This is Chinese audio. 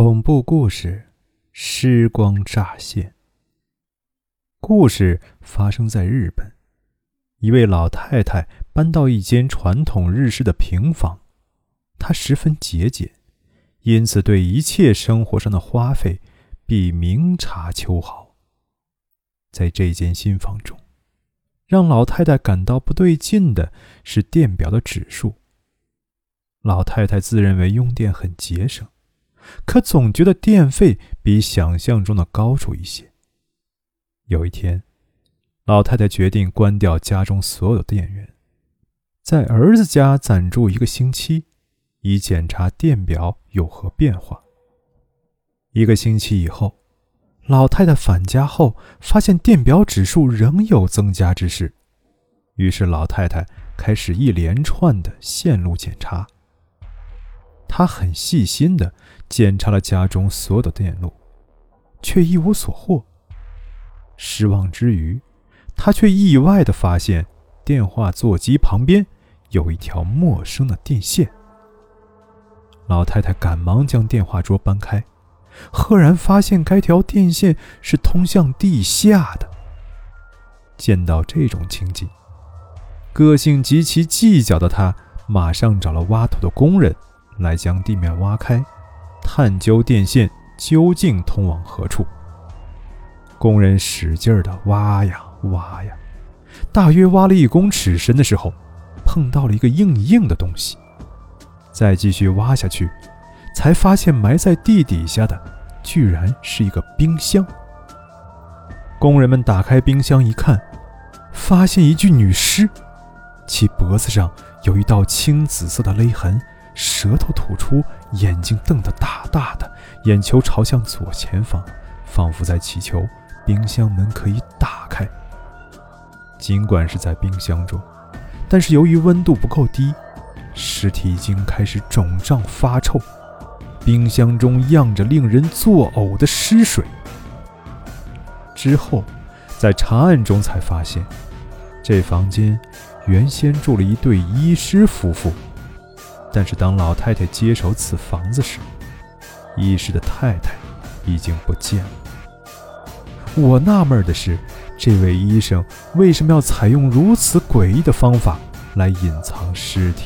恐怖故事，尸光乍现。故事发生在日本，一位老太太搬到一间传统日式的平房，她十分节俭，因此对一切生活上的花费必明察秋毫。在这间新房中，让老太太感到不对劲的是电表的指数。老太太自认为用电很节省。可总觉得电费比想象中的高出一些。有一天，老太太决定关掉家中所有的电源，在儿子家暂住一个星期，以检查电表有何变化。一个星期以后，老太太返家后发现电表指数仍有增加之势，于是老太太开始一连串的线路检查。他很细心的检查了家中所有的电路，却一无所获。失望之余，他却意外的发现电话座机旁边有一条陌生的电线。老太太赶忙将电话桌搬开，赫然发现该条电线是通向地下的。见到这种情景，个性极其计较的他马上找了挖土的工人。来将地面挖开，探究电线究竟通往何处。工人使劲的挖呀挖呀，大约挖了一公尺深的时候，碰到了一个硬硬的东西。再继续挖下去，才发现埋在地底下的居然是一个冰箱。工人们打开冰箱一看，发现一具女尸，其脖子上有一道青紫色的勒痕。舌头吐出，眼睛瞪得大大的，眼球朝向左前方，仿佛在祈求冰箱门可以打开。尽管是在冰箱中，但是由于温度不够低，尸体已经开始肿胀发臭，冰箱中漾着令人作呕的尸水。之后，在查案中才发现，这房间原先住了一对医师夫妇。但是当老太太接手此房子时，医师的太太已经不见了。我纳闷的是，这位医生为什么要采用如此诡异的方法来隐藏尸体？